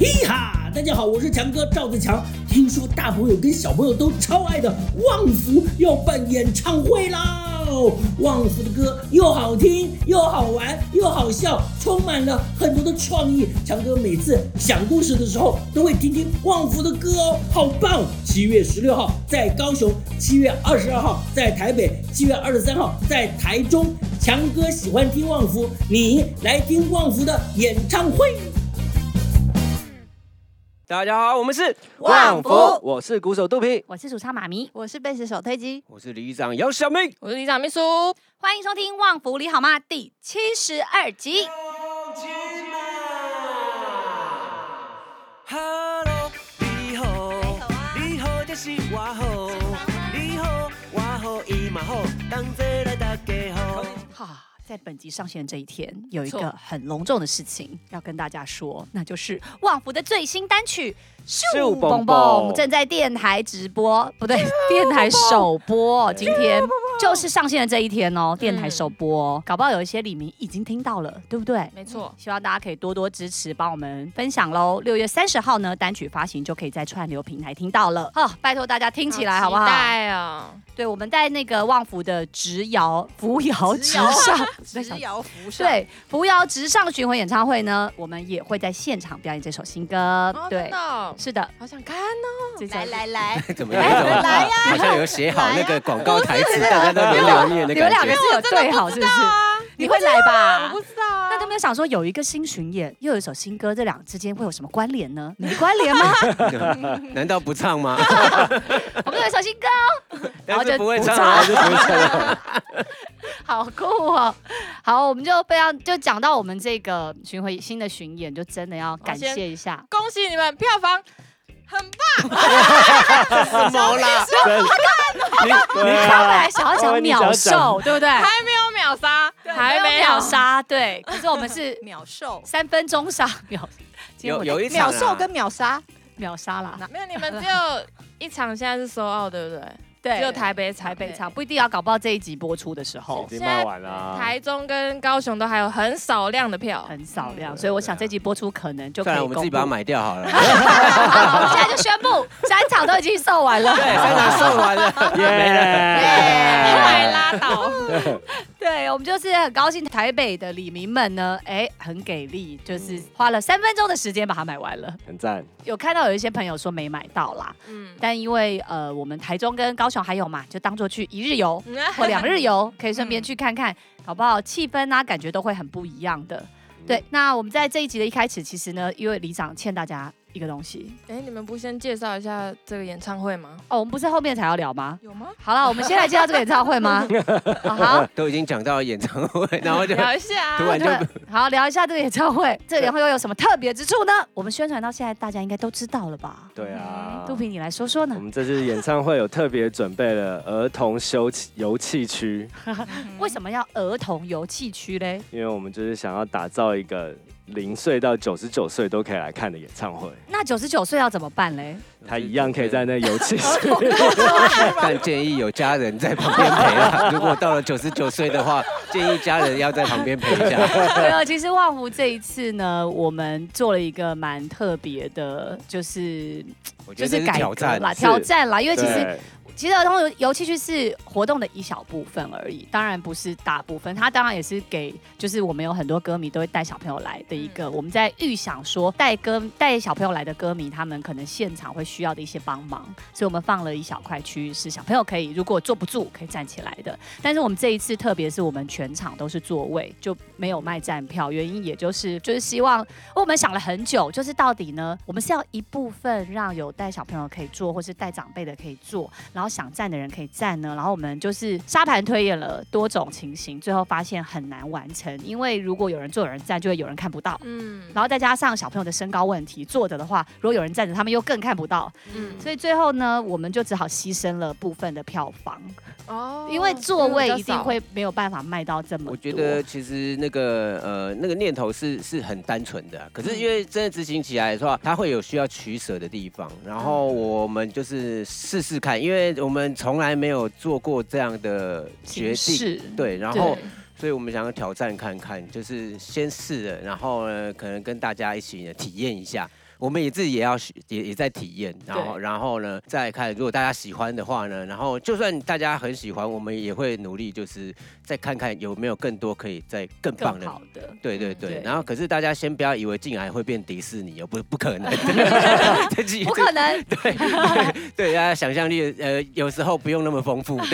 嘿哈，大家好，我是强哥赵自强。听说大朋友跟小朋友都超爱的旺福要办演唱会啦！旺福的歌又好听又好玩又好笑，充满了很多的创意。强哥每次讲故事的时候都会听听旺福的歌哦，好棒！七月十六号在高雄，七月二十二号在台北，七月二十三号在台中。强哥喜欢听旺福，你来听旺福的演唱会。大家好，我们是旺福，我是鼓手肚皮，我是主唱妈咪，我是贝斯手推机，我是里长姚小明，我是里长秘书。欢迎收听《旺福你好吗》第七十二集。Hello，你好，你好就是我好，你好我好伊嘛好，同齐来大家好。哈。在本集上线这一天，有一个很隆重的事情要跟大家说，那就是旺福的最新单曲《咻蹦蹦》正在电台直播，不对，电台首播，今天。就是上线的这一天哦，电台首播，嗯、搞不好有一些李明已经听到了，对不对？没错，希望大家可以多多支持，帮我们分享喽。六月三十号呢，单曲发行就可以在串流平台听到了。好，拜托大家听起来好不好？期待啊！对，我们在那个旺福的直摇扶摇直上，直摇扶上，对，扶摇直上巡回演唱会呢，我们也会在现场表演这首新歌。哦、对，的是的，好想看哦！来来来，怎么样？来呀！好像有写好那个广告台词大家都没有。你们两个是有对好，是不是？你会来吧？我不知道啊。那都没有想说有一个新巡演，又有一首新歌，这两之间会有什么关联呢？没关联吗？难道不唱吗？我们有一首新歌哦，然后就不会唱啊，就不会唱。好酷哦！好，我们就非常就讲到我们这个巡回新的巡演，就真的要感谢一下，恭喜你们票房。很棒！什么啦？你你刚才想要讲秒瘦，对不对？还没有秒杀，还没秒杀，对。可是我们是秒瘦，三分钟杀秒。有有一秒瘦跟秒杀，秒杀啦。没有，你们只有一场，现在是 sold out，对不对？对，只有台北台北场，不一定要搞不好这一集播出的时候已经卖完了。台中跟高雄都还有很少量的票，很少量，所以我想这集播出可能就可以。我们自己把它买掉好了。好，我们现在就宣布三场都已经售完了。对，三场售完了，没了，快 拉倒。对，我们就是很高兴，台北的李民们呢，哎，很给力，就是花了三分钟的时间把它买完了，很赞。有看到有一些朋友说没买到啦，嗯，但因为呃，我们台中跟高雄还有嘛，就当做去一日游 或两日游，可以顺便去看看，好不好？气氛啊，感觉都会很不一样的。对，那我们在这一集的一开始，其实呢，因为李长欠大家一个东西。哎，你们不先介绍一下这个演唱会吗？哦，我们不是后面才要聊吗？有吗？好了，我们先来介绍这个演唱会吗？好，都已经讲到演唱会，然后就聊一下，突然就 好聊一下这个演唱会。这个演唱会又有什么特别之处呢？我们宣传到现在，大家应该都知道了吧？对啊，杜平你来说说呢？我们这次演唱会有特别准备了儿童休游憩区。为什么要儿童游憩区嘞？因为我们就是想要打造一个。零岁到九十九岁都可以来看的演唱会，那九十九岁要怎么办嘞？他一样可以在那游戏 室，但建议有家人在旁边陪啊。如果到了九十九岁的话，建议家人要在旁边陪一下。对啊，其实旺福这一次呢，我们做了一个蛮特别的，就是就是挑战啦，挑战啦，因为其实。其实儿童游游戏区是活动的一小部分而已，当然不是大部分。它当然也是给，就是我们有很多歌迷都会带小朋友来的一个。嗯、我们在预想说带歌带小朋友来的歌迷，他们可能现场会需要的一些帮忙，所以我们放了一小块区域是小朋友可以，如果坐不住可以站起来的。但是我们这一次特别是我们全场都是座位，就没有卖站票，原因也就是就是希望我们想了很久，就是到底呢，我们是要一部分让有带小朋友可以坐，或是带长辈的可以坐，然后。想站的人可以站呢，然后我们就是沙盘推演了多种情形，最后发现很难完成，因为如果有人坐有人站，就会有人看不到，嗯，然后再加上小朋友的身高问题，坐着的话，如果有人站着，他们又更看不到，嗯，所以最后呢，我们就只好牺牲了部分的票房，哦，因为座位一定会没有办法卖到这么多。我觉得其实那个呃那个念头是是很单纯的，可是因为真的执行起来的话，它会有需要取舍的地方，然后我们就是试试看，因为。我们从来没有做过这样的决定，对，然后，所以我们想要挑战看看，就是先试了，然后呢，可能跟大家一起体验一下，我们也自己也要也也在体验，然后然后呢再看，如果大家喜欢的话呢，然后就算大家很喜欢，我们也会努力，就是再看看有没有更多可以再更棒的。好的。对对对，对然后可是大家先不要以为进来会变迪士尼哦，不不可能，不可能。对对对，大家想象力呃有时候不用那么丰富。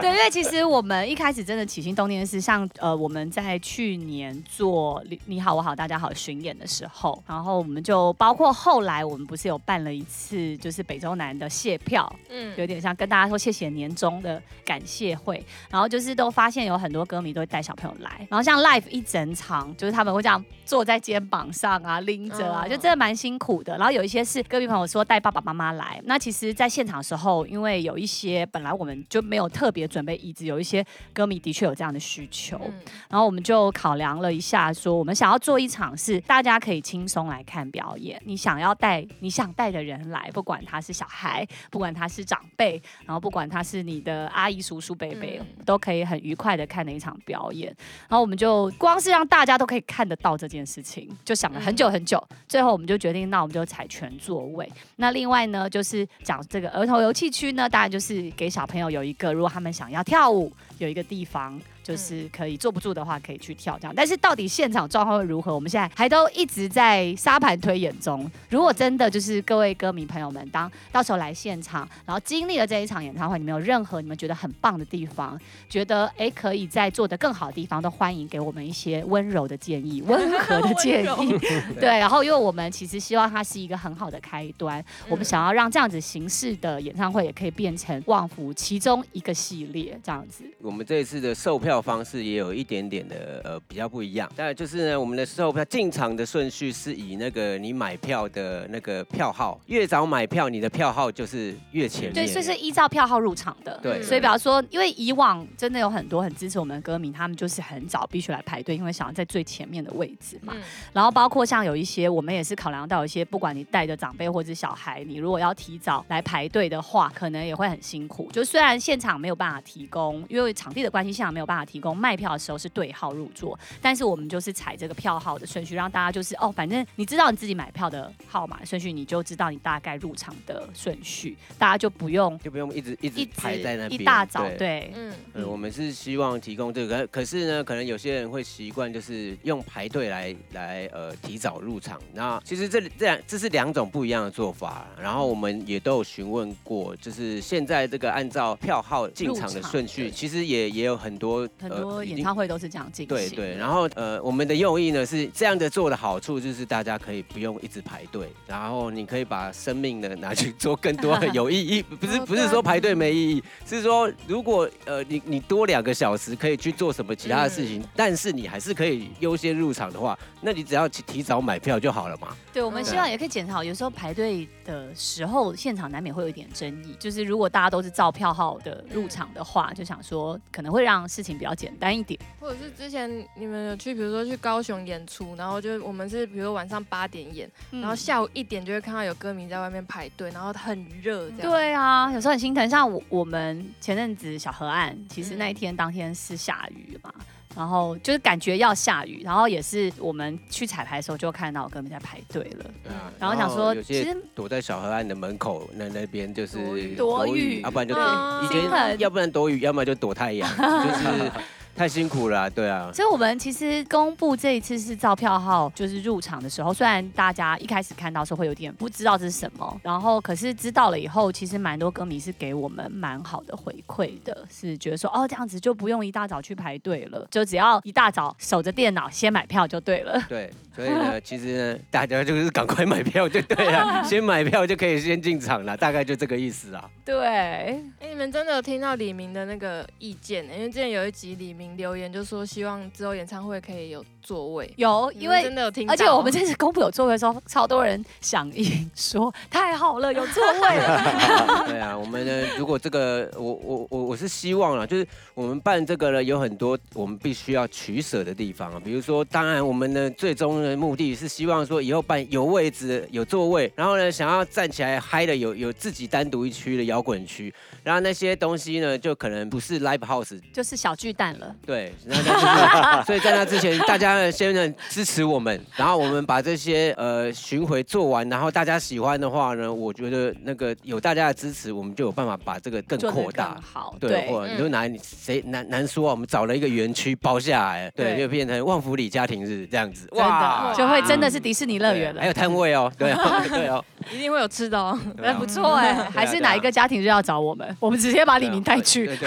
对，因为其实我们一开始真的起心动念是像呃我们在去年做你好我好大家好巡演的时候，然后我们就包括后来我们不是有办了一次就是北中南的谢票，嗯，有点像跟大家说谢谢年终的感谢会，然后就是都发现有很多歌迷都会带小朋友来，然后像 live 一整场就是他们会这样坐在肩膀上啊拎着啊，就真的蛮辛苦的。然后有一些是歌迷朋友说带爸爸妈妈来，那其实在现场的时候，因为有一些本来我们就没有特别准备椅子，有一些歌迷的确有这样的需求，然后我们就考量了一下，说我们想要做一场是大家可以轻松来看表演，你想要带你想带的人来，不管他是小孩，不管他是长辈，然后不管他是你的阿姨、叔叔、伯伯，都可以很愉快的看的一场表演。然后我们就光是让大家都可以看得到这件事情，就想了很久很久，最后我们就决定，那我们就采全座位。那另外呢，就是讲这个儿童游戏区呢，当然就是给小朋友有一个，如果他们想要跳舞，有一个地方。就是可以坐不住的话，可以去跳这样。但是到底现场状况会如何，我们现在还都一直在沙盘推演中。如果真的就是各位歌迷朋友们，当到时候来现场，然后经历了这一场演唱会，你们有任何你们觉得很棒的地方，觉得哎可以在做的更好的地方，都欢迎给我们一些温柔的建议、温和的 建议。对，然后因为我们其实希望它是一个很好的开端，我们想要让这样子形式的演唱会也可以变成旺福其中一个系列这样子。我们这一次的售票方式也有一点点的呃比较不一样，当然就是呢，我们的售票进场的顺序是以那个你买票的那个票号，越早买票，你的票号就是越前面。对，所以是依照票号入场的。对，所以比方说，因为以往真的有很多很支持我们的歌迷，他们就是很早必须来排队，因为想要在最前面的位置嘛。嗯、然后包括像有一些，我们也是考量到有一些，不管你带着长辈或者小孩，你如果要提早来排队的话，可能也会很辛苦。就虽然现场没有办法提供，因为场地的关系，现场没有办法提供。卖票的时候是对号入座，但是我们就是采这个票号的顺序，让大家就是哦，反正你知道你自己买票的号码顺序，你就知道你大概入场的顺序，大家就不用就不用一直一直排在那边。一大早对，对嗯嗯，我们是希望提供这个，可是呢，可能有些人会习惯就是用排队来来呃提早入场。那其实这这两这是两种不一样的做法，然后我们也都有询问过，就是现在这个按照票号进场的顺序，其实也也有很多很多。演唱会都是这样进行。对对，然后呃，我们的用意呢是这样的做的好处就是大家可以不用一直排队，然后你可以把生命呢拿去做更多的 有意义，不是不是说排队没意义，是说如果呃你你多两个小时可以去做什么其他的事情，但是你还是可以优先入场的话，那你只要提早买票就好了嘛。对，我们希望也可以检讨，有时候排队的时候现场难免会有一点争议，就是如果大家都是照票号的入场的话，就想说可能会让事情比较简单。一点，或者是之前你们有去，比如说去高雄演出，然后就我们是比如说晚上八点演，嗯、然后下午一点就会看到有歌迷在外面排队，然后很热，这样。对啊，有时候很心疼。像我我们前阵子小河岸，其实那一天当天是下雨嘛，然后就是感觉要下雨，然后也是我们去彩排的时候就看到我哥们在排队了。对啊，然后想说，其实躲在小河岸的门口那那边就是躲雨，要不然就以前要不然躲雨，要么就躲太阳，就是。太辛苦了，对啊。所以，我们其实公布这一次是照票号，就是入场的时候，虽然大家一开始看到时候会有点不知道这是什么，然后可是知道了以后，其实蛮多歌迷是给我们蛮好的回馈的，是觉得说哦，这样子就不用一大早去排队了，就只要一大早守着电脑先买票就对了。对，所以呢，其实呢，大家就是赶快买票就对了，先买票就可以先进场了，大概就这个意思啊。对，哎，你们真的有听到李明的那个意见？因为之前有一集李明。留言就说希望之后演唱会可以有座位，有，因为真的有听到，而且我们这次公布有座位的时候，超多人响应说太好了，有座位了。对啊，我们呢，如果这个，我我我我是希望啊，就是我们办这个呢，有很多我们必须要取舍的地方啊，比如说，当然我们的最终的目的是希望说以后办有位置、有座位，然后呢，想要站起来嗨的有有自己单独一区的摇滚区，然后那些东西呢，就可能不是 live house，就是小巨蛋了。对，那就是，所以在那之前，大家先呢支持我们，然后我们把这些呃巡回做完，然后大家喜欢的话呢，我觉得那个有大家的支持，我们就有办法把这个更扩大。好，对，或者你就拿谁难难说啊，我们找了一个园区包下来，对，就变成旺福里家庭日这样子，哇，就会真的是迪士尼乐园了。还有摊位哦，对 对哦，一定会有吃的哦，哎不错哎，还是哪一个家庭日要找我们，我们直接把李明带去，直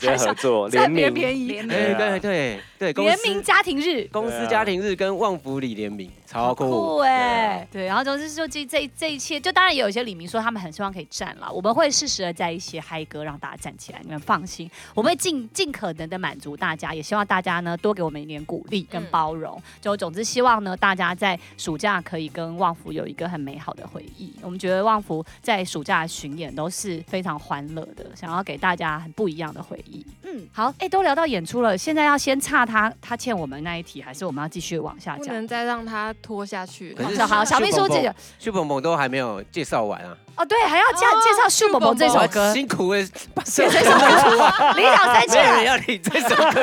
接合作 联名。便宜，对对对。对，联名家庭日，公司家庭日跟旺福里联名，超酷。哎！对，然后总之就这这这一切，就当然也有一些李明说他们很希望可以站了，我们会适时的在一些嗨歌让大家站起来，你们放心，我们会尽尽可能的满足大家，也希望大家呢多给我们一点鼓励跟包容。就总之希望呢大家在暑假可以跟旺福有一个很美好的回忆。我们觉得旺福在暑假巡演都是非常欢乐的，想要给大家很不一样的回忆。嗯，好，哎，都聊到演出了，现在要先差他。他他欠我们那一题，还是我们要继续往下讲？不能再让他拖下去。好，小秘书这个秀蹦蹦都还没有介绍完啊。哦，对，还要介介绍秀蹦蹦这首歌。辛苦了，写这首歌，里长生气了，要你这首歌。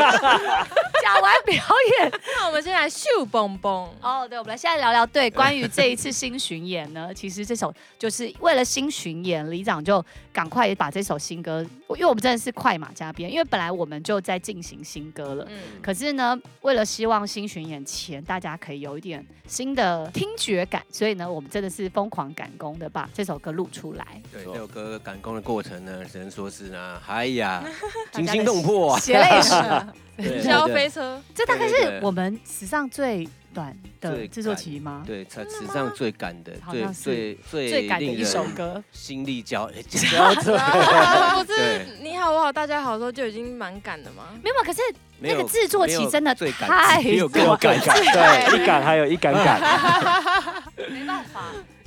讲完表演，那我们先来秀蹦蹦。哦，对，我们来现在聊聊，对，关于这一次新巡演呢，其实这首就是为了新巡演，李长就赶快也把这首新歌，因为我们真的是快马加鞭，因为本来我们就在进行新歌了，嗯，可是呢，为了希望新巡演前大家可以有一点新的听觉感，所以呢，我们真的是疯狂赶工的把这首歌录出来。对，这首歌赶工的过程呢，只能说是呢，哎呀，惊心动魄啊，血泪史。云霄飞车，这大概是我们史上最短的制作期吗？对，才史上最赶的，最最最最赶的一首歌，心力交 交瘁。不是你好我好大家好的时候就已经蛮赶的吗？没有，可是那个制作期真的太有赶赶，对，一赶还有一赶赶，没办法。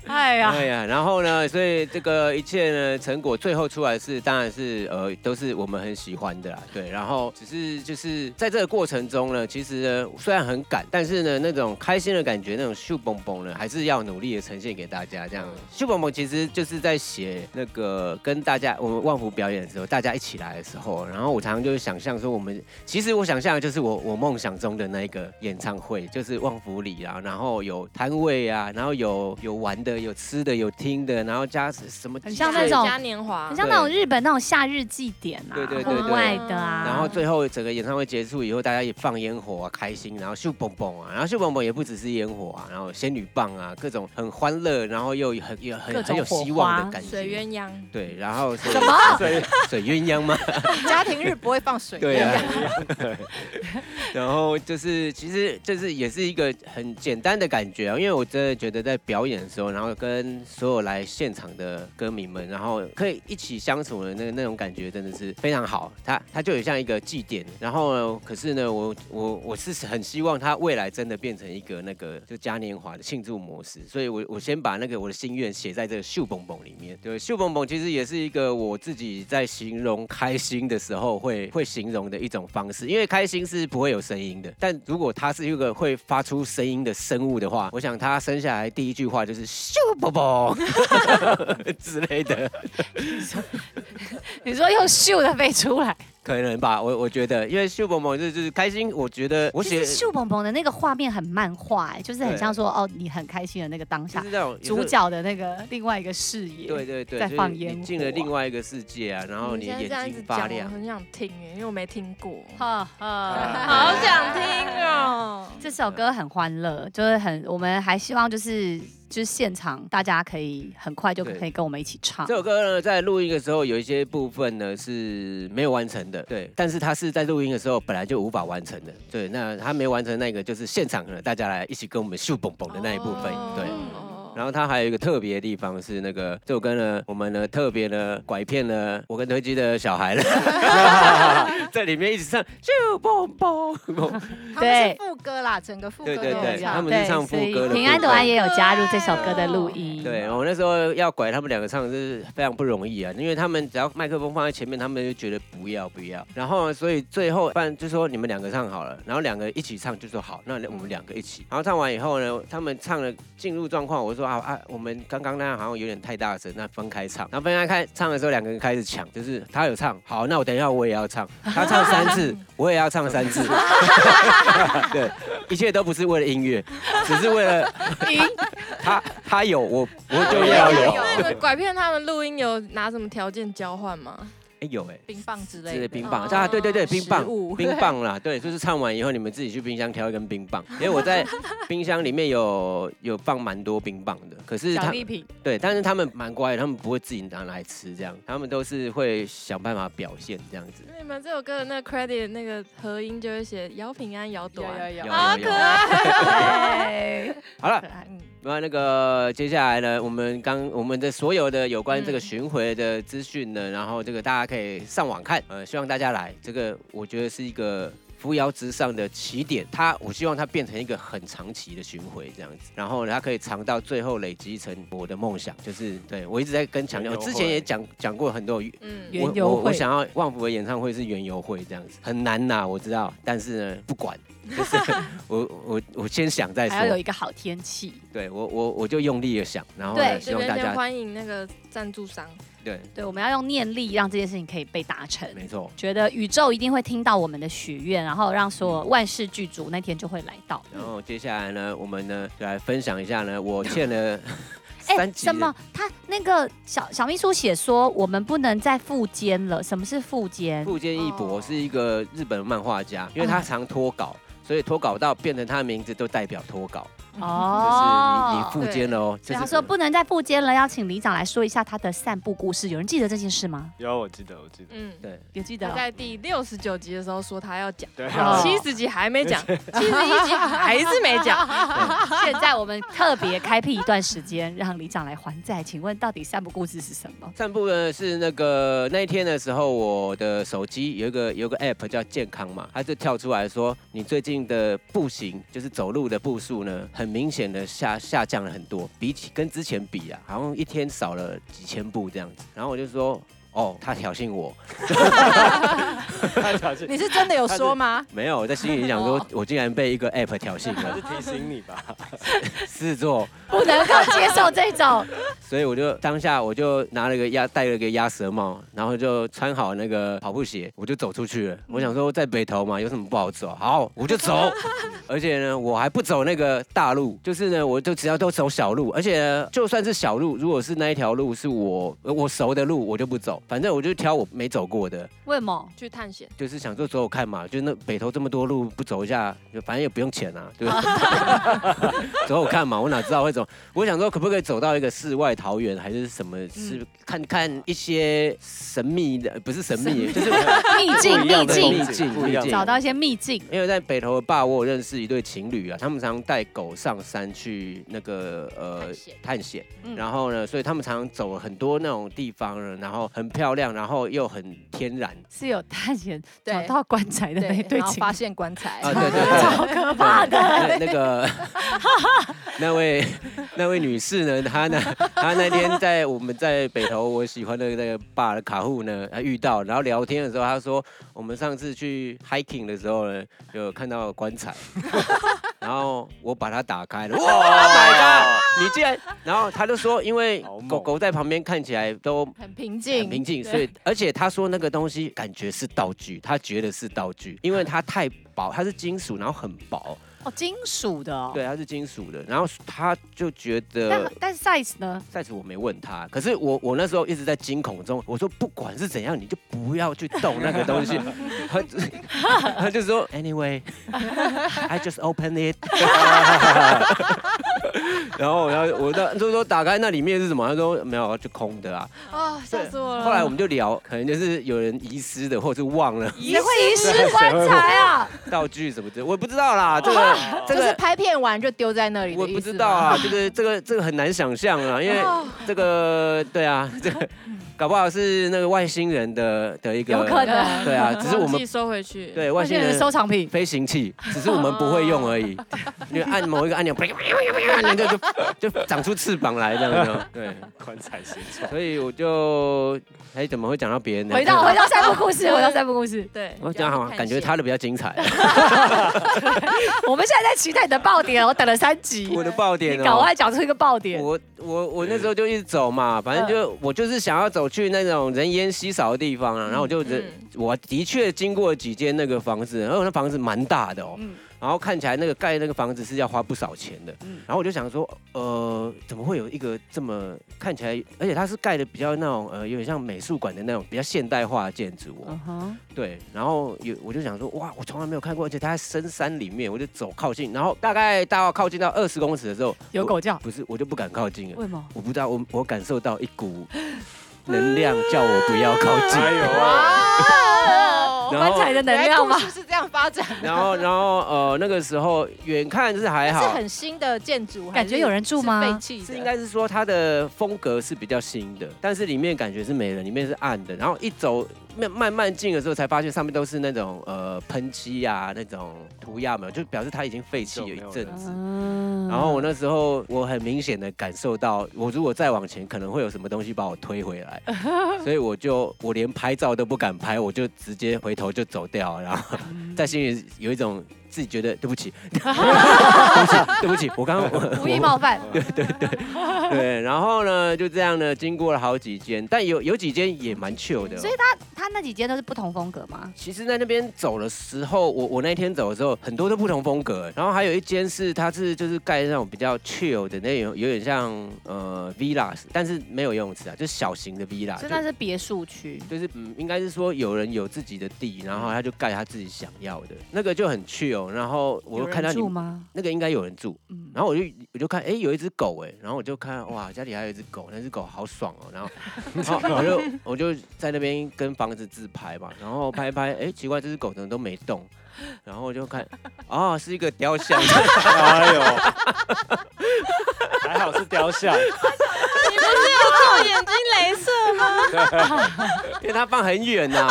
哎呀，哎呀，然后呢，所以这个一切呢，成果最后出来是，当然是呃，都是我们很喜欢的啦，对。然后只是就是在这个过程中呢，其实呢，虽然很赶，但是呢，那种开心的感觉，那种秀蹦蹦呢，还是要努力的呈现给大家。这样，秀蹦蹦其实就是在写那个跟大家我们旺福表演的时候，大家一起来的时候，然后我常常就是想象说，我们其实我想象的就是我我梦想中的那一个演唱会，就是旺福里啊，然后有摊位啊，然后有有玩的。有吃的，有听的，然后加什么？很像那种嘉年华，很像那种日本那种夏日祭典啊，对对对，对外的啊。然后最后整个演唱会结束以后，大家也放烟火啊，开心，然后秀蹦蹦啊，然后秀蹦蹦也不只是烟火啊，然后仙女棒啊，各种很欢乐，然后又很有很很有希望的感觉。水鸳鸯。对，然后什么？水水鸳鸯吗？家庭日不会放水。对啊。然后就是，其实就是也是一个很简单的感觉啊，因为我真的觉得在表演的时候，然后跟所有来现场的歌迷们，然后可以一起相处的那个那种感觉，真的是非常好。它它就有像一个祭典，然后呢，可是呢，我我我是很希望它未来真的变成一个那个就嘉年华的庆祝模式，所以我我先把那个我的心愿写在这个秀蹦蹦里面。对，秀蹦蹦其实也是一个我自己在形容开心的时候会会形容的一种方式，因为开心是不会有声音的，但如果它是一个会发出声音的生物的话，我想它生下来第一句话就是秀蹦蹦之类的。你说，你说用秀的飞出来。可能吧，我我觉得，因为秀蹦蹦就是就是开心，我觉得我写秀蹦蹦的那个画面很漫画，哎，就是很像说哦，你很开心的那个当下，就是主角的那个另外一个视野，对对对，在放烟进了另外一个世界啊，然后你眼睛发亮，我很想听哎，因为我没听过，哈哈，好想听哦。这首歌很欢乐，就是很，我们还希望就是。就是现场，大家可以很快就可以跟我们一起唱。这首歌呢，在录音的时候有一些部分呢是没有完成的，对。但是它是在录音的时候本来就无法完成的，对。那它没完成那个，就是现场呢，大家来一起跟我们秀蹦蹦的那一部分，对。然后它还有一个特别的地方是那个这首歌呢，我们呢特别的拐骗了我跟推机的小孩了 在里面一直唱就蹦蹦。对，副歌啦，整个副歌。对对对，他们是唱副歌的。平安朵安也有加入这首歌的录音。对，我那时候要拐他们两个唱是非常不容易啊，因为他们只要麦克风放在前面，他们就觉得不要不要。然后，所以最后不然就说你们两个唱好了，然后两个一起唱就说好，那我们两个一起。然后唱完以后呢，他们唱了进入状况，我说。说啊啊，我们刚刚那样好像有点太大声，那分开唱。然后分开开唱的时候，两个人开始抢，就是他有唱，好，那我等一下我也要唱，他唱三次，我也要唱三次。对，一切都不是为了音乐，只是为了 他他有我我就要有。那个拐骗他们录音有拿什么条件交换吗？有哎，冰棒之类的，是冰棒。啊，对对对，冰棒，冰棒啦，对，就是唱完以后，你们自己去冰箱挑一根冰棒，因为我在冰箱里面有有放蛮多冰棒的，可是他，对，但是他们蛮乖的，他们不会自己拿来吃，这样，他们都是会想办法表现这样子。你们这首歌的那个 credit 那个合音就会写姚平安、姚朵安，好可爱，好了。那那个接下来呢，我们刚我们的所有的有关这个巡回的资讯呢，然后这个大家可以上网看，呃，希望大家来，这个我觉得是一个扶摇直上的起点，它我希望它变成一个很长期的巡回这样子，然后它可以长到最后累积成我的梦想，就是对我一直在跟强调，我之前也讲讲过很多，嗯，我我我想要旺福的演唱会是原游会这样子，很难呐，我知道，但是呢，不管。就是我我我先想再说，还要有一个好天气。对我我我就用力的想，然后希望大家欢迎那个赞助商。对对，我们要用念力让这件事情可以被达成。没错，觉得宇宙一定会听到我们的许愿，然后让所有万事俱足，那天就会来到。然后接下来呢，我们呢就来分享一下呢，我欠了 三集。什么？他那个小小秘书写说，我们不能再富坚了。什么是富坚？富坚义博是一个日本漫画家，因为他常脱稿。所以脱稿到变成他的名字都代表脱稿。哦，就是你你富坚了哦。他说不能再富坚了，要请里长来说一下他的散步故事。有人记得这件事吗？有，我记得，我记得。嗯，对，有记得。在第六十九集的时候说他要讲，对，七十集还没讲，七十一集还是没讲。现在我们特别开辟一段时间，让里长来还债。请问到底散步故事是什么？散步呢是那个那一天的时候，我的手机有一个有个 app 叫健康嘛，它就跳出来说你最近的步行就是走路的步数呢很很明显的下下降了很多，比起跟之前比啊，好像一天少了几千步这样子。然后我就说。哦，他挑衅我，他挑衅，你是真的有说吗？没有，我在心里想说，我竟然被一个 app 挑衅了，是提醒你吧？是做不能够接受这种，所以我就当下我就拿了个鸭，戴了个鸭舌帽，然后就穿好那个跑步鞋，我就走出去了。我想说在北投嘛，有什么不好走？好，我就走。而且呢，我还不走那个大路，就是呢，我就只要都走小路，而且呢，就算是小路，如果是那一条路是我我熟的路，我就不走。反正我就挑我没走过的。为什么？去探险？就是想说走走看嘛，就那北投这么多路，不走一下，就反正也不用钱啊，对 走走看嘛，我哪知道会走？我想说可不可以走到一个世外桃源，还是什么？是、嗯、看看一些神秘的，不是神秘，就是 秘境、秘境、秘境、秘境，找到一些秘境。因为在北投的坝我认识一对情侣啊，他们常带狗上山去那个呃探险，嗯、然后呢，所以他们常常走了很多那种地方，然后很漂亮，然后又很天然。是有探险找到棺材的那对发现棺材啊，对对对，好可怕的。那个 那位那位女士呢，她呢，她那天在我们在北投我喜欢的那个坝的卡户呢，她遇到，然后聊天的时候，她说我们上次去 hiking 的时候呢，有看到棺材。然后我把它打开了，哇，My God！你竟然，然后他就说，因为狗狗在旁边看起来都很平静，很平静，所以而且他说那个东西感觉是道具，他觉得是道具，因为它太薄，它是金属，然后很薄。哦，金属的哦，对，它是金属的，然后他就觉得，但但是 size 呢？size 我没问他，可是我我那时候一直在惊恐中，我说不管是怎样，你就不要去动那个东西。他 他就说，Anyway，I just open it。然后然后我的就是说打开那里面是什么？他说没有，就空的啊。啊，吓死我了。后来我们就聊，可能就是有人遗失的，或者是忘了。谁会遗失棺材啊？道具什么的，我也不知道啦。这个。这个是拍片完就丢在那里，我不知道啊，这个这个这个很难想象啊，因为这个对啊，这个 搞不好是那个外星人的的一个，有可能，对啊，只是我们收回去，对外星人收藏品、飞行器，只是我们不会用而已，因为按某一个按钮，那个就就长出翅膀来这样子。对，宽彩形状。所以我就哎，怎么会讲到别人呢？回到回到三部故事，回到三部故事。对，我讲好，感觉他的比较精彩。我们现在在期待你的爆点，我等了三集。我的爆点，赶快讲出一个爆点。我我我那时候就一直走嘛，反正就我就是想要走去那种人烟稀少的地方啊，然后我就人，我的确经过几间那个房子，然后那房子蛮大的哦。然后看起来那个盖那个房子是要花不少钱的，然后我就想说，呃，怎么会有一个这么看起来，而且它是盖的比较那种呃，有点像美术馆的那种比较现代化的建筑哦。Uh huh. 对，然后有我就想说，哇，我从来没有看过，而且它在深山里面，我就走靠近，然后大概大概靠近到二十公尺的时候，有狗叫，不是，我就不敢靠近了。为什么？我不知道，我我感受到一股能量叫我不要靠近。哎棺材的能量吗？是这样发展。然后，然后，呃，那个时候远看是还好，是很新的建筑，感觉有人住吗？废弃，是应该是说它的风格是比较新的，但是里面感觉是没人，里面是暗的。然后一走。慢慢慢进的时候，才发现上面都是那种呃喷漆呀，那种涂鸦嘛，就表示它已经废弃了一阵子。然后我那时候我很明显的感受到，我如果再往前，可能会有什么东西把我推回来，所以我就我连拍照都不敢拍，我就直接回头就走掉，然后 在心里有一种。自己觉得对不起，对不起，对不起，我刚刚 无意冒犯，对对对对，然后呢，就这样呢，经过了好几间，但有有几间也蛮 chill 的，所以他他那几间都是不同风格吗？其实，在那边走的时候，我我那天走的时候，很多都不同风格，然后还有一间是它是就是盖那种比较 chill 的那种，有点像呃 villas，但是没有游泳池啊，就是小型的 villa，现在是别墅区，就是嗯，应该是说有人有自己的地，然后他就盖他自己想要的，那个就很 chill。然后我就看到你那个应该有人住，然后我就我就看，哎，有一只狗，哎，然后我就看，哇，家里还有一只狗，那只狗好爽哦，然后，然后我就我就在那边跟房子自拍嘛，然后拍拍，哎，奇怪，这只狗怎么都没动，然后我就看，啊，是一个雕像，哎呦，还好是雕像。你不是有做眼睛镭射吗？因为它放很远呐，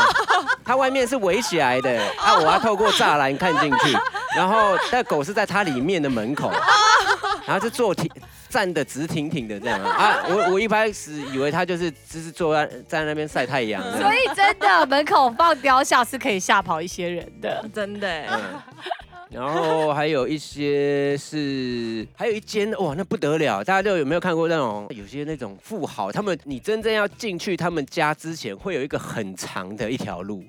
它外面是围起来的，啊，我要透过栅栏看进去，然后那狗是在它里面的门口，然后就坐挺站的直挺挺的这样啊，我我一开始以为它就是只是坐在在那边晒太阳，所以真的门口放雕像是可以吓跑一些人的，真的。然后还有一些是，还有一间哇，那不得了！大家都有没有看过那种有些那种富豪，他们你真正要进去他们家之前，会有一个很长的一条路，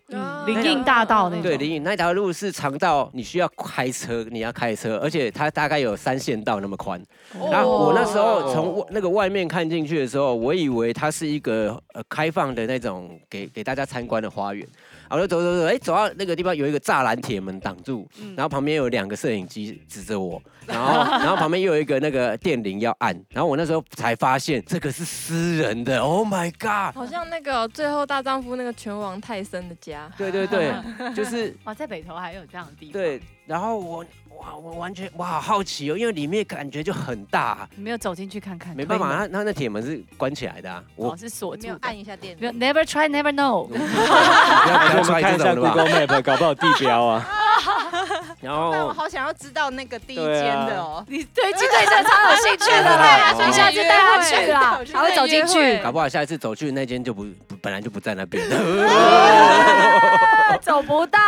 林荫大道那种。对，林荫那条路是长到你需要开车，你要开车，而且它大概有三线道那么宽。然后我那时候从那个外面看进去的时候，我以为它是一个呃开放的那种给给大家参观的花园。我就走走走，哎，走到那个地方有一个栅栏铁门挡住，然后旁边有两个摄影机指着我，然后 然后旁边又有一个那个电铃要按，然后我那时候才发现这个是私人的，Oh my god！好像那个最后大丈夫那个拳王泰森的家，对对对，就是哇，在北投还有这样的地方，对，然后我。哇，我完全哇，好好奇哦，因为里面感觉就很大。你没有走进去看看？没办法，他他那铁门是关起来的啊。我是锁住，按一下电。Never try, never know。不要不要看一下 Google Map，搞不好地标啊。然后，但我好想要知道那个第一间的哦。你对金对这超有兴趣的啦，你下次带他去啦，他会走进去。搞不好下一次走去那间就不本来就不在那边。走不到。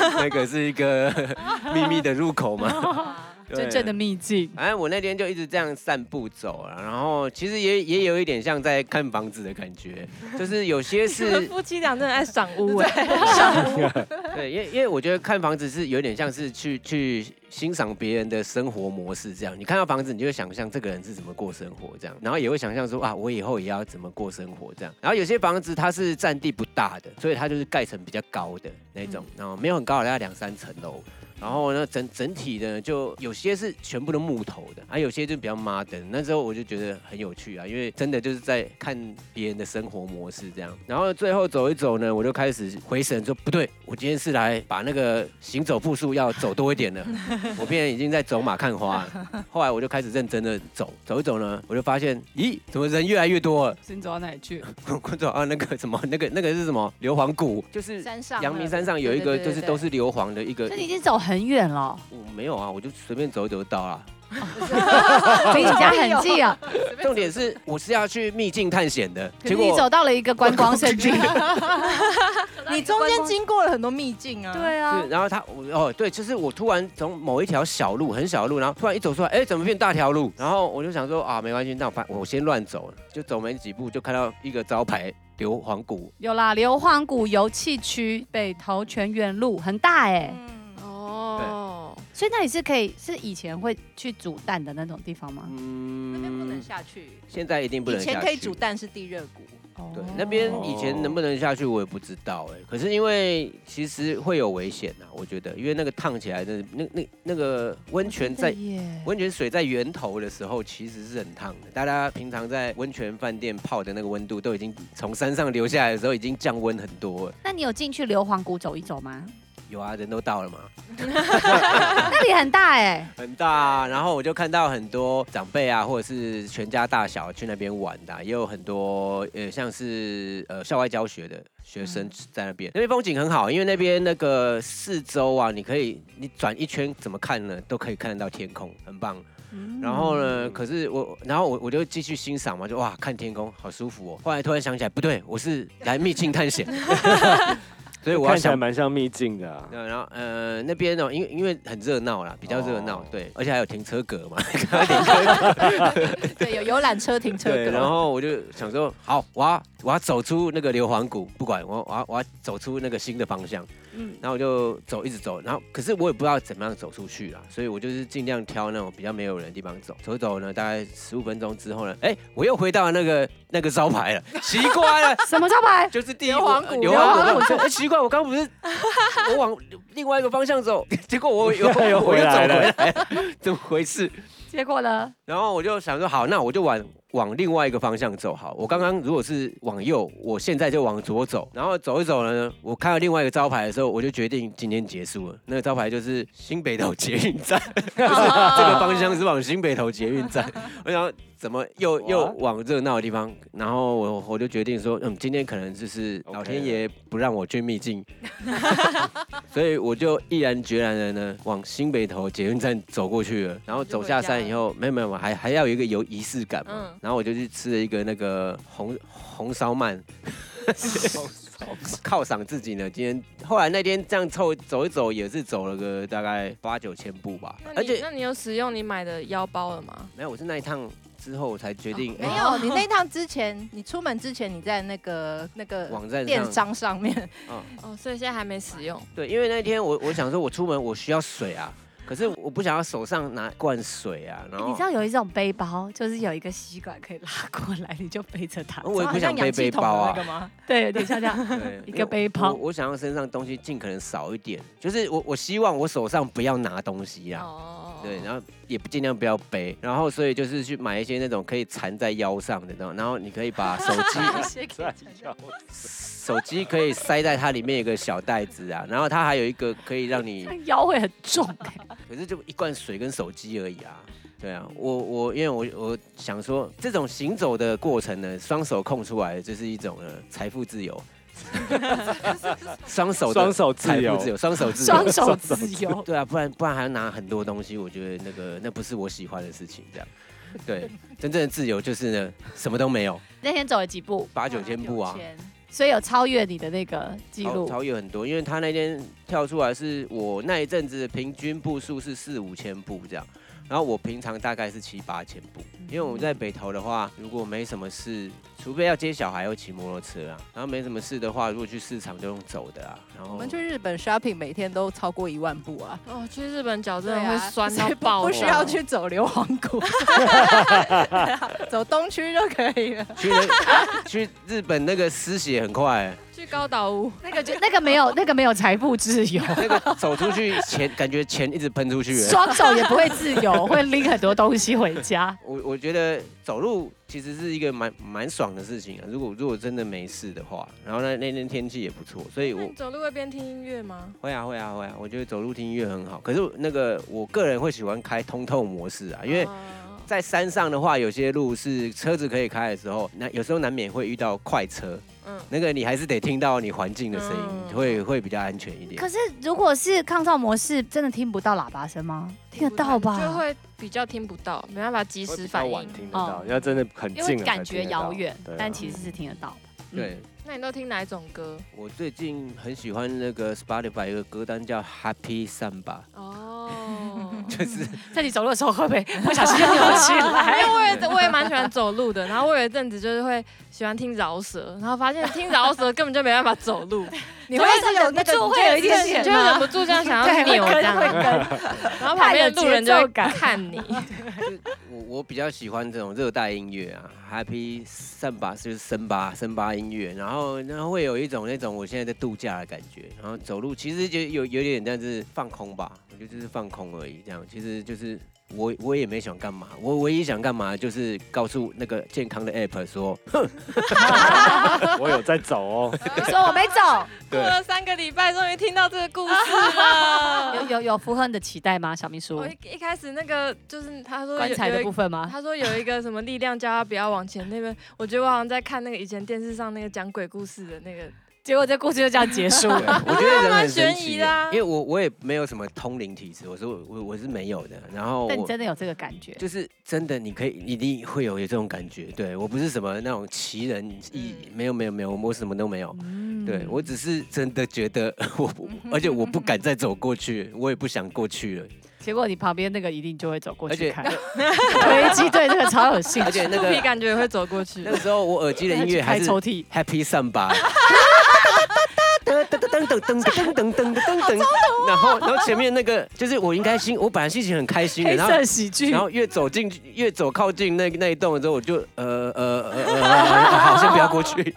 那个是一个 秘密的入口吗？真正的秘境。反正我那天就一直这样散步走了，然后其实也也有一点像在看房子的感觉，就是有些是夫妻俩真的爱赏屋哎，赏屋。对，因为因为我觉得看房子是有点像是去去欣赏别人的生活模式这样。你看到房子，你就会想象这个人是怎么过生活这样，然后也会想象说啊，我以后也要怎么过生活这样。然后有些房子它是占地不大的，所以它就是盖成比较高的那种，然后没有很高，大概两三层楼。然后呢，整整体的，就有些是全部都木头的，还有些就比较 modern。那时候我就觉得很有趣啊，因为真的就是在看别人的生活模式这样。然后最后走一走呢，我就开始回神说，不对，我今天是来把那个行走步数要走多一点的。我变成已经在走马看花了。后来我就开始认真的走，走一走呢，我就发现，咦，怎么人越来越多了？是你走到哪里去？我走到，那个什么，那个那个是什么？硫磺谷，就是山上阳明山上有一个，就是都是硫磺的一个。那你已经走很远了。我没有啊，我就随便走一走就到了。离你家很近啊。重点是我是要去秘境探险的，结果你走到了一个观光胜地。你中间经过了很多秘境啊。对啊。然后他哦对，就是我突然从某一条小路很小路，然后突然一走出来，哎，怎么变大条路？然后我就想说啊，没关系，那我反我先乱走，就走没几步就看到一个招牌。硫磺谷有啦，硫磺谷油气区北投泉源路很大哎、欸，嗯、哦，所以那里是可以是以前会去煮蛋的那种地方吗？嗯，那边不能下去，现在一定不能下去。以前可以煮蛋是地热谷。对，那边以前能不能下去我也不知道哎，可是因为其实会有危险呐，我觉得，因为那个烫起来的那那那个温泉在温泉水在源头的时候其实是很烫的，大家平常在温泉饭店泡的那个温度都已经从山上流下来的时候已经降温很多了。那你有进去硫磺谷走一走吗？有啊，人都到了嘛。那里很大哎，很大。然后我就看到很多长辈啊，或者是全家大小去那边玩的，也有很多呃，像是呃校外教学的学生在那边。那边风景很好，因为那边那个四周啊，你可以你转一圈怎么看呢？都可以看得到天空，很棒。然后呢，可是我，然后我我就继续欣赏嘛，就哇看天空好舒服哦。后来突然想起来，不对，我是来秘境探险。所以我看起来蛮像秘境的啊。然后呃那边哦，因为因为很热闹啦，比较热闹，对，而且还有停车格嘛，停车格。对，有游览车停车格。对，然后我就想说，好，我要我要走出那个硫磺谷，不管我我要我要走出那个新的方向。嗯，然后我就走，一直走，然后可是我也不知道怎么样走出去啦，所以我就是尽量挑那种比较没有人的地方走。走走呢，大概十五分钟之后呢，哎，我又回到那个那个招牌了，奇怪了，什么招牌？就是第一硫磺谷，硫磺谷。哎，奇怪，我刚不是 我往另外一个方向走，结果我又 又回来了，怎么回事？结果呢？然后我就想说，好，那我就往往另外一个方向走。好，我刚刚如果是往右，我现在就往左走。然后走一走呢，我看到另外一个招牌的时候，我就决定今天结束了。那个招牌就是新北投捷运站，就是这个方向是往新北投捷运站。我想。怎么又又往热闹的地方？然后我我就决定说，嗯，今天可能就是老天爷不让我去秘境，所以我就毅然决然的呢往新北投捷运站走过去了。然后走下山以后，没有没有，还还要有一个有仪式感嘛。然后我就去吃了一个那个红 红烧鳗，犒赏自己呢。今天后来那天这样凑走一走，也是走了个大概八九千步吧。而且那你有使用你买的腰包了吗？没有，我是那一趟。之后我才决定，没有，你那趟之前，你出门之前，你在那个那个网站电商上面，哦 哦，所以现在还没使用。对，因为那天我我想说，我出门我需要水啊，可是我不想要手上拿罐水啊。然后你知道有一种背包，就是有一个吸管可以拉过来，你就背着它。我也不想 背背包啊。对，有点像这样，一个背包。我想要身上东西尽可能少一点，就是我我希望我手上不要拿东西啊。对，然后也不尽量不要背，然后所以就是去买一些那种可以缠在腰上的那种，然后你可以把手机 手机可以塞在它里面有个小袋子啊，然后它还有一个可以让你腰会很重，可是就一罐水跟手机而已啊。对啊，我我因为我我想说，这种行走的过程呢，双手空出来就是一种呢财富自由。双手双手自由，双手自由，双手自由。对啊，不然不然还要拿很多东西，我觉得那个那不是我喜欢的事情。这样，对，真正的自由就是呢，什么都没有。那天走了几步？八九千步啊，所以有超越你的那个记录，超越很多。因为他那天跳出来是我那一阵子的平均步数是四五千步这样。然后我平常大概是七八千步，因为我们在北投的话，如果没什么事，除非要接小孩，要骑摩托车啊。然后没什么事的话，如果去市场就用走的啊。然后我们去日本 shopping 每天都超过一万步啊。哦，去日本脚真的会酸到爆，不需要去走硫磺谷，走东区就可以了。去去日本那个失血很快。去高岛屋，那个就那个没有那个没有财富自由，那个走出去钱感觉钱一直喷出去，双手也不会自由，会拎很多东西回家。我我觉得走路其实是一个蛮蛮爽的事情啊。如果如果真的没事的话，然后那那天天气也不错，所以我走路会边听音乐吗？会啊会啊会啊，我觉得走路听音乐很好。可是那个我个人会喜欢开通透模式啊，因为在山上的话，有些路是车子可以开的时候，那有时候难免会遇到快车。那个你还是得听到你环境的声音，嗯、会会比较安全一点。可是如果是抗噪模式，真的听不到喇叭声吗？听得到吧？就会比较听不到，没办法及时反应。听得到，要真的很近，感觉遥远，但其实是听得到的。对。那你都听哪一种歌？我最近很喜欢那个 Spotify 有个歌单叫 Happy Samba。哦，就是在你走路的时候会不会 不小心就扭起来？因为我也我也蛮喜欢走路的，然后我有一阵子就是会喜欢听饶舌，然后发现听饶舌根本就没办法走路。你会是有那个会有一点点，就忍不住这样想要扭这样，然后旁边的路人就会看你。我我比较喜欢这种热带音乐啊，Happy Samba 就是森巴森巴音乐，然后然后会有一种那种我现在在度假的感觉，然后走路其实就有有点这样子放空吧，我觉得就是放空而已，这样其实就是。我我也没想干嘛，我唯一想干嘛就是告诉那个健康的 app 说，哼，我有在走哦，说我没走，过了三个礼拜，终于听到这个故事了，有有有符合你的期待吗，小秘书？我一一开始那个就是他说棺材的部分吗？他说有一个什么力量叫他不要往前那边，我觉得我好像在看那个以前电视上那个讲鬼故事的那个。结果这故事就这样结束了。我觉得 人很神奇，因为我我也没有什么通灵体质，我说我我是没有的。然后，但你真的有这个感觉？就是真的，你可以一定会有有这种感觉。对，我不是什么那种奇人异，没有没有没有，我什么都没有。对，我只是真的觉得 我，而且我不敢再走过去，我也不想过去了。结果你旁边那个一定就会走过去看，飞机对这个超有兴趣，而且那个感觉也会走过去。那个时候我耳机的音乐还是 Happy Samba。噔噔噔噔噔噔噔噔噔噔噔，然后然后前面那个就是我应该心，我本来心情很开心的，然后喜剧，然后越走进越走靠近那那一栋的时候，我就呃呃呃，好，先不要过去，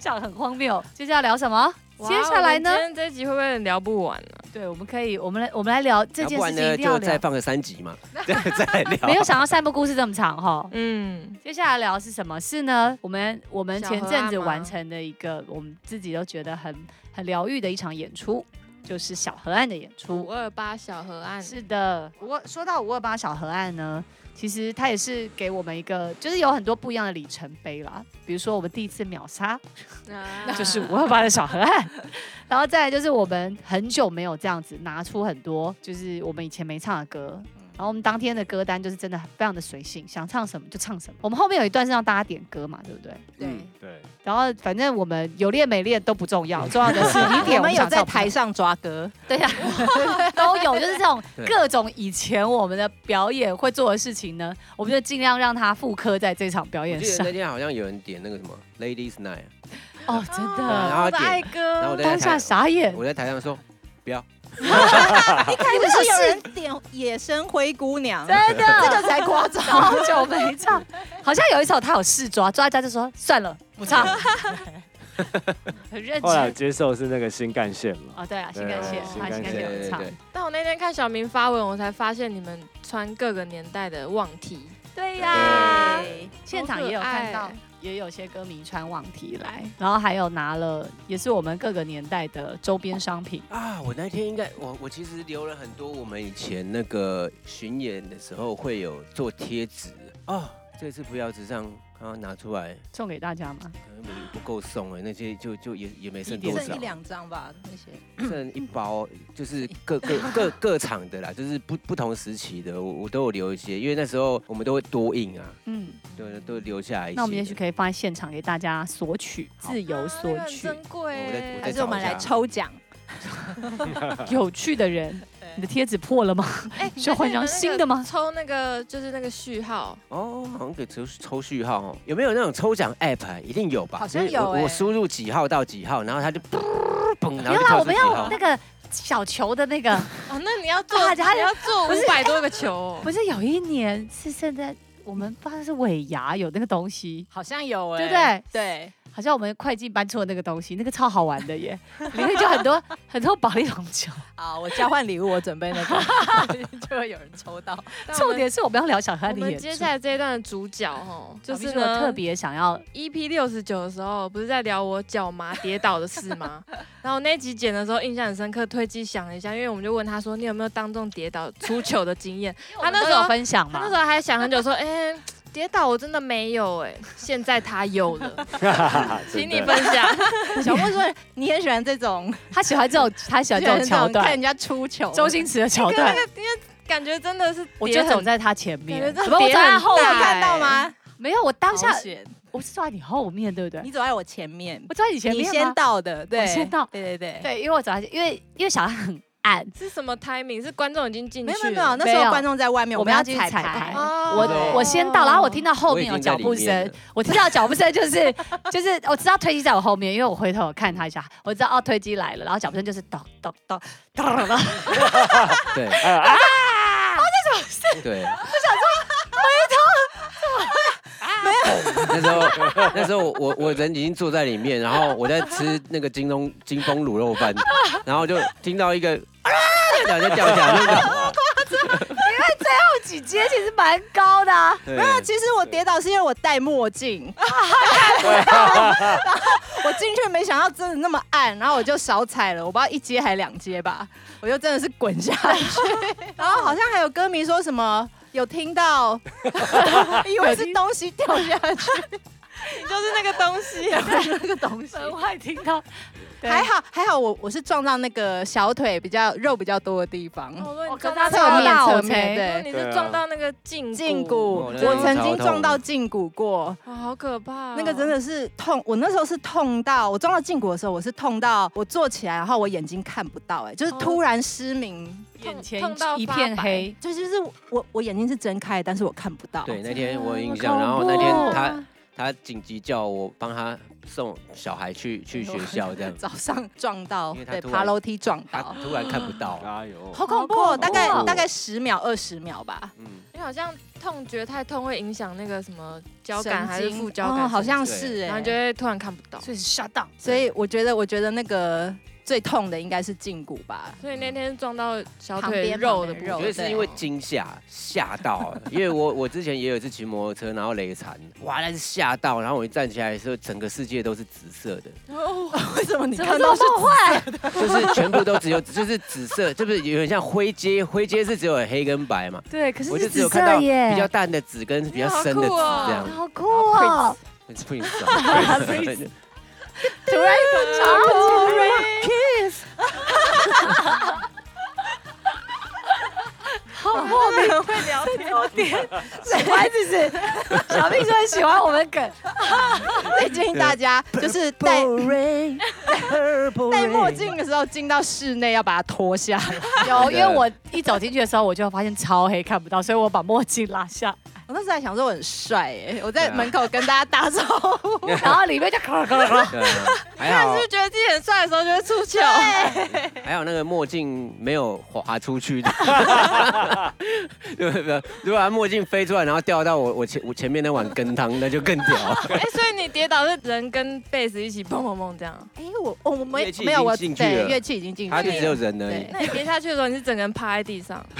这样很荒谬。接下来聊什么？接下来呢？今天这集会不会聊不完呢？对，我们可以，我们来，我们来聊这件事情，一定要再放个三集嘛，再，再聊。没有想到散步故事这么长哈。嗯，接下来聊是什么是呢？我们我们前阵子完成的一个，我们自己都觉得很很疗愈的一场演出，就是小河岸的演出。五二八小河岸。是的，不过说到五二八小河岸呢。其实它也是给我们一个，就是有很多不一样的里程碑啦。比如说我们第一次秒杀，那 就是五二八的小河岸。然后再来就是我们很久没有这样子拿出很多，就是我们以前没唱的歌。然后我们当天的歌单就是真的非常的随性，想唱什么就唱什么。我们后面有一段是让大家点歌嘛，对不对？对对。然后反正我们有练没练都不重要，重要的是你点。我们有在台上抓歌，对呀，都有，就是这种各种以前我们的表演会做的事情呢，我们就尽量让它复刻在这场表演上。我记得那天好像有人点那个什么《Ladies Night》。哦，真的。然后点歌，然后当下傻眼。我在台上说不要。一开始是有人点《野生灰姑娘》，真的，这个才夸张，好久没唱。好像有一首他有试抓，抓一抓就说算了，不唱。很认真。后来接受是那个新干线嘛？哦，对啊，新干线，新干线有唱。但我那天看小明发文，我才发现你们穿各个年代的旺 T。对呀，现场也有看到。也有些歌迷穿网提来，然后还有拿了，也是我们各个年代的周边商品啊。我那天应该，我我其实留了很多我们以前那个巡演的时候会有做贴纸啊，这次不要纸上。然后拿出来。送给大家吗？可能不够送哎，那些就就也也没剩多少，剩一两张吧，那些。剩一包，就是各各各 各厂的啦，就是不不同时期的，我我都有留一些，因为那时候我们都会多印啊，嗯，对，都留下来一些。那我们也许可以放在现场给大家索取，自由索取，珍贵，还是我们来抽奖？有趣的人。你的贴纸破了吗？哎，需要换张新的吗？抽那个就是那个序号哦，好像可以抽抽序号哦。有没有那种抽奖 app？一定有吧？好像有。我输入几号到几号，然后它就嘣嘣，然后就我们要那个小球的那个。哦，那你要做，你要做五百多个球。不是有一年是现在我们发的是尾牙有那个东西，好像有哎，对不对？对。好像我们会计搬出了那个东西，那个超好玩的耶，里面就很多很多保丽龙球。啊，我交换礼物，我准备那个，就会有人抽到。重点是我们要聊小河岸的演出。我们接下来这一段的主角哦，就是我特别想要 EP 六十九的时候，不是在聊我脚麻跌倒的事吗？然后那集剪的时候印象很深刻，推机想了一下，因为我们就问他说，你有没有当众跌倒出糗的经验？他那时候分享嘛，他那时候还想很久说，哎。跌倒我真的没有哎，现在他有了，请你分享。小莫说你很喜欢这种，他喜欢这种，他喜欢这种桥段，看人家出球，周星驰的桥段。因为感觉真的是，我就走在他前面，怎么我走在后面看到吗？没有，我当下我是坐在你后面，对不对？你走在我前面，我坐在你前面，你先到的，对，我先到，对对对对，因为我走在，因为因为小孩很。是什么 timing？是观众已经进去了？没有没有，那时候观众在外面，我们要去彩排。我我先到，然后我听到后面有脚步声，我听到脚步声就是 就是我知道推机在我后面，因为我回头看他一下，我知道哦推机来了，然后脚步声就是咚咚咚咚咚咚。对 啊！这种事，对，我想说那时候那时候我我人已经坐在里面，然后我在吃那个金东金丰卤肉饭，然后就听到一个 啊，两下掉下来，最后几阶其实蛮高的，啊。没有，其实我跌倒是因为我戴墨镜，然后我进去没想到真的那么暗，然后我就少踩了，我不知道一阶还两阶吧，我就真的是滚下去，然后好像还有歌迷说什么。有听到，以为是东西掉下去，就是那个东西，那个东西。我还听到，还好还好，我我是撞到那个小腿比较肉比较多的地方。我跟他侧面侧面，对，你是撞到那个胫胫骨，我曾经撞到胫骨过，好可怕。那个真的是痛，我那时候是痛到我撞到胫骨的时候，我是痛到我坐起来，然后我眼睛看不到，哎，就是突然失明。眼前一片黑，就就是我我眼睛是睁开，但是我看不到。对，那天我有印象，然后那天他他紧急叫我帮他送小孩去去学校，这样。早上撞到，对，爬楼梯撞到，突然看不到，哎呦，好恐怖，大概大概十秒二十秒吧。嗯，因为好像痛觉太痛会影响那个什么交感还是副交感，好像是哎，然后就会突然看不到，所以是 shut down。所以我觉得我觉得那个。最痛的应该是胫骨吧，所以那天撞到小腿肉的肉，我觉得是因为惊吓吓到，因为我我之前也有一次骑摩托车，然后雷残，哇，那是吓到，然后我一站起来的时候，整个世界都是紫色的。哦，为什么你看到是紫色的？就是全部都只有就是紫色，是不是有点像灰阶？灰阶是只有黑跟白嘛？对，可是我就只有看到比较淡的紫跟比较深的紫这样。好酷哦！突然一个 超级 kiss，好莫名会聊天，小孩子是 小秘书很喜欢我们梗，所以建议大家就是戴戴墨镜的时候进到室内要把它脱下来。有，因为我一走进去的时候我就发现超黑看不到，所以我把墨镜拉下。我那时还想说我很帅哎，我在门口跟大家打招呼，然后里面就咔咔咔。还好是不是觉得自己很帅的时候就会出糗。还有那个墨镜没有滑出去 的，对不对？如果墨镜飞出来，然后掉到我我前我前面那碗羹汤，那就更屌。哎，所以你跌倒是人跟贝斯一起砰砰砰这样？哎，我我没没有我对乐器已经进去了，他就只有人而已。那你跌下去的时候，你是整个人趴在地上？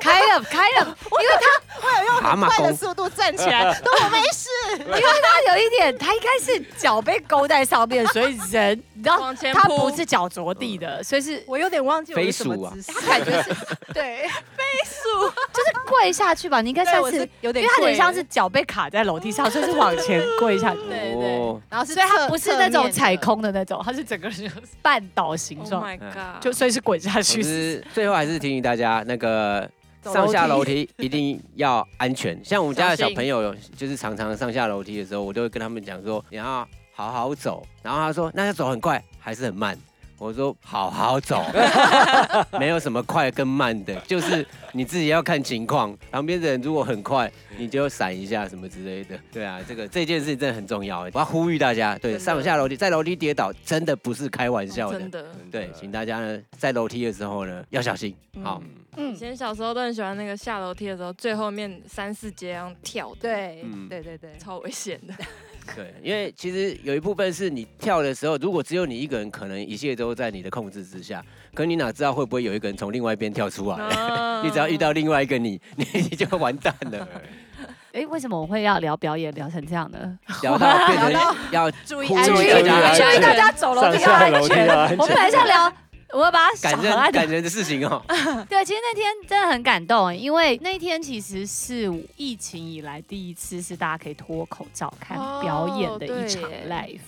开了开了，因为他。用很快的速度站起来，都我没事。因为他有一点，他应该是脚被勾在上面，所以人你知道，他不是脚着地的，所以是我有点忘记我是什么姿势。他感觉是 对飞鼠，就是跪下去吧？你应该像是有点，因为他很像是脚被卡在楼梯上，所以是往前跪下去。对对，然后所以他不是那种踩空的那种，他是整个人半倒形状。Oh my god！就所以是滚下去。是最后还是提醒大家那个。上下楼梯一定要安全。像我们家的小朋友，就是常常上下楼梯的时候，我都会跟他们讲说，你要好好走。然后他说，那要走很快还是很慢？我说好好走，没有什么快跟慢的，就是你自己要看情况。旁边的人如果很快，你就闪一下什么之类的。对啊，这个这件事情真的很重要，我要呼吁大家，对，上下楼梯，在楼梯跌倒真的不是开玩笑的。真的，对，请大家呢在楼梯的时候呢要小心。好，嗯，以前小时候都很喜欢那个下楼梯的时候，最后面三四阶要跳。对，对对对，超危险的。对，因为其实有一部分是你跳的时候，如果只有你一个人，可能一切都在你的控制之下。可你哪知道会不会有一个人从另外一边跳出来？哦、你只要遇到另外一个你，你 你就完蛋了。哎，为什么我会要聊表演聊成这样呢？聊到变成要注意安全，注意大家走楼梯要安全。我们等一下聊。我要把它感人感人的事情哦。对，其实那天真的很感动，因为那天其实是疫情以来第一次是大家可以脱口罩看表演的一场 live。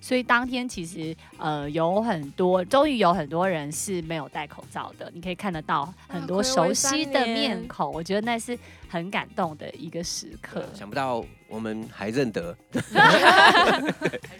所以当天其实呃有很多，终于有很多人是没有戴口罩的，你可以看得到很多熟悉的面孔，我觉得那是很感动的一个时刻。想不到我们还认得，还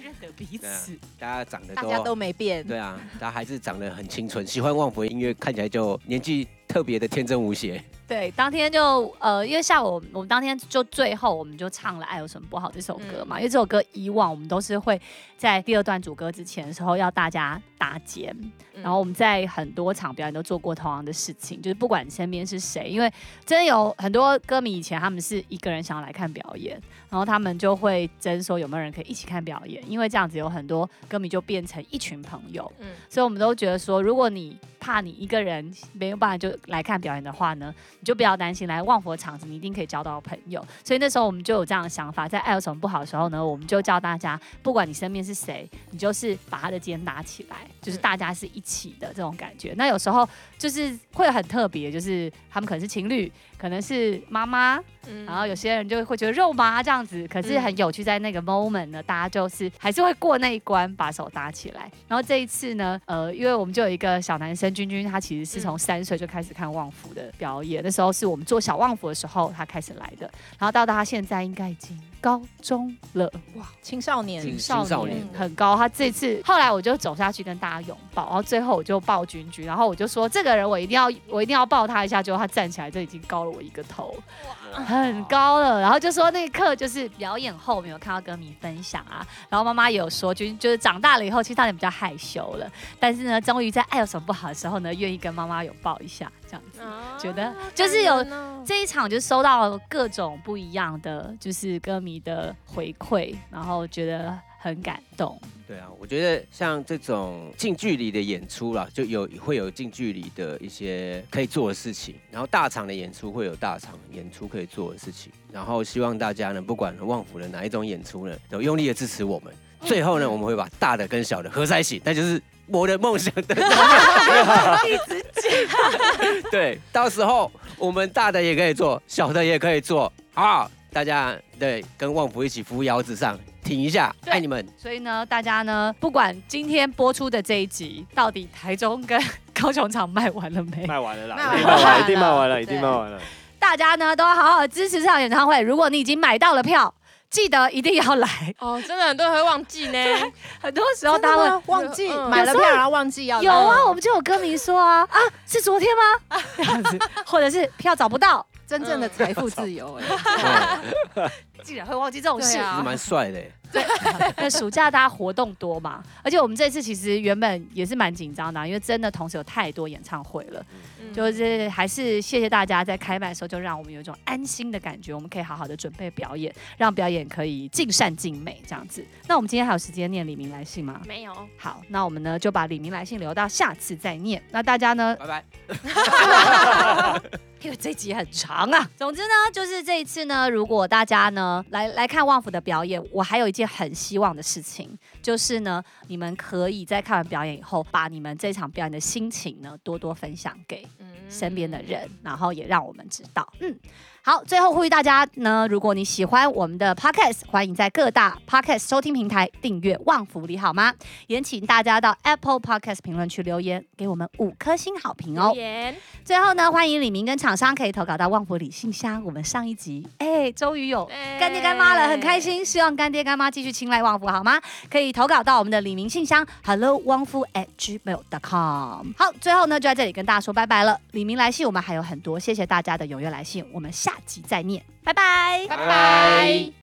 认得彼此，大家长得都大家都没变，对啊，大家还是长得很清纯，喜欢旺福音乐，看起来就年纪特别的天真无邪。对，当天就呃，因为下午我们当天就最后我们就唱了《爱有什么不好》这首歌嘛，嗯、因为这首歌以往我们都是会在第二段主歌之前的时候要大家搭肩，嗯、然后我们在很多场表演都做过同样的事情，就是不管身边是谁，因为真的有很多歌迷以前他们是一个人想要来看表演，然后他们就会争说有没有人可以一起看表演，因为这样子有很多歌迷就变成一群朋友，嗯，所以我们都觉得说，如果你怕你一个人没有办法就来看表演的话呢，你就不要担心，来旺福的场子你一定可以交到朋友。所以那时候我们就有这样的想法，在爱有什么不好的时候呢，我们就叫大家，不管你身边是谁，你就是把他的肩搭起来，就是大家是一起的这种感觉。那有时候就是会很特别，就是他们可能是情侣。可能是妈妈，嗯、然后有些人就会觉得肉麻这样子，可是很有趣，在那个 moment 呢，大家就是还是会过那一关，把手搭起来。然后这一次呢，呃，因为我们就有一个小男生君君，他其实是从三岁就开始看旺福的表演，那时候是我们做小旺福的时候他开始来的，然后到他现在应该已经。高中了哇，青少年，青少年很高。他这次后来我就走下去跟大家拥抱，然后最后我就抱君君，然后我就说这个人我一定要我一定要抱他一下。结果他站起来就已经高了我一个头，很高了。然后就说那一刻就是表演后没有看到歌迷分享啊，然后妈妈也有说君就是长大了以后其实他也比较害羞了，但是呢终于在爱有什么不好的时候呢愿意跟妈妈拥抱一下。这样子，觉得就是有这一场，就收到各种不一样的，就是歌迷的回馈，然后觉得很感动。对啊，我觉得像这种近距离的演出啦，就有会有近距离的一些可以做的事情，然后大场的演出会有大场演出可以做的事情，然后希望大家呢，不管旺福的哪一种演出呢，都用力的支持我们。最后呢，我们会把大的跟小的合在一起，那就是。我的梦想的一直讲，对，到时候我们大的也可以做，小的也可以做，好，大家对，跟旺福一起扶摇直上，挺一下，爱你们。所以呢，大家呢，不管今天播出的这一集，到底台中跟高雄场卖完了没？卖完了啦，卖完了，一定卖完了，一定卖完了。大家呢，都要好好支持这场演唱会。如果你已经买到了票。记得一定要来。哦！真的很多人会忘记呢，很多时候他会忘记？买了票，然后忘记要。有啊，我们就有歌迷说啊啊，是昨天吗？这样子，或者是票找不到，真正的财富自由哎，竟然会忘记这种事，啊，蛮帅的。对，那暑假大家活动多嘛，而且我们这次其实原本也是蛮紧张的，因为真的同时有太多演唱会了。就是还是谢谢大家在开麦的时候就让我们有一种安心的感觉，我们可以好好的准备表演，让表演可以尽善尽美这样子。那我们今天还有时间念李明来信吗？没有。好，那我们呢就把李明来信留到下次再念。那大家呢？拜拜。因为这集很长啊。总之呢，就是这一次呢，如果大家呢来来看旺福的表演，我还有一件很希望的事情，就是呢，你们可以在看完表演以后，把你们这场表演的心情呢多多分享给身边的人，然后也让我们知道。嗯。好，最后呼吁大家呢，如果你喜欢我们的 podcast，欢迎在各大 podcast 收听平台订阅《旺福利》好吗？也请大家到 Apple Podcast 评论区留言，给我们五颗星好评哦。最后呢，欢迎李明跟厂商可以投稿到旺福里信箱。我们上一集哎，终于有干爹干妈了，很开心。希望干爹干妈继续青睐旺福好吗？可以投稿到我们的李明信箱，hello 旺福 at gmail dot com。好，最后呢，就在这里跟大家说拜拜了。李明来信我们还有很多，谢谢大家的踊跃来信，我们下。下集再念，拜拜，拜拜。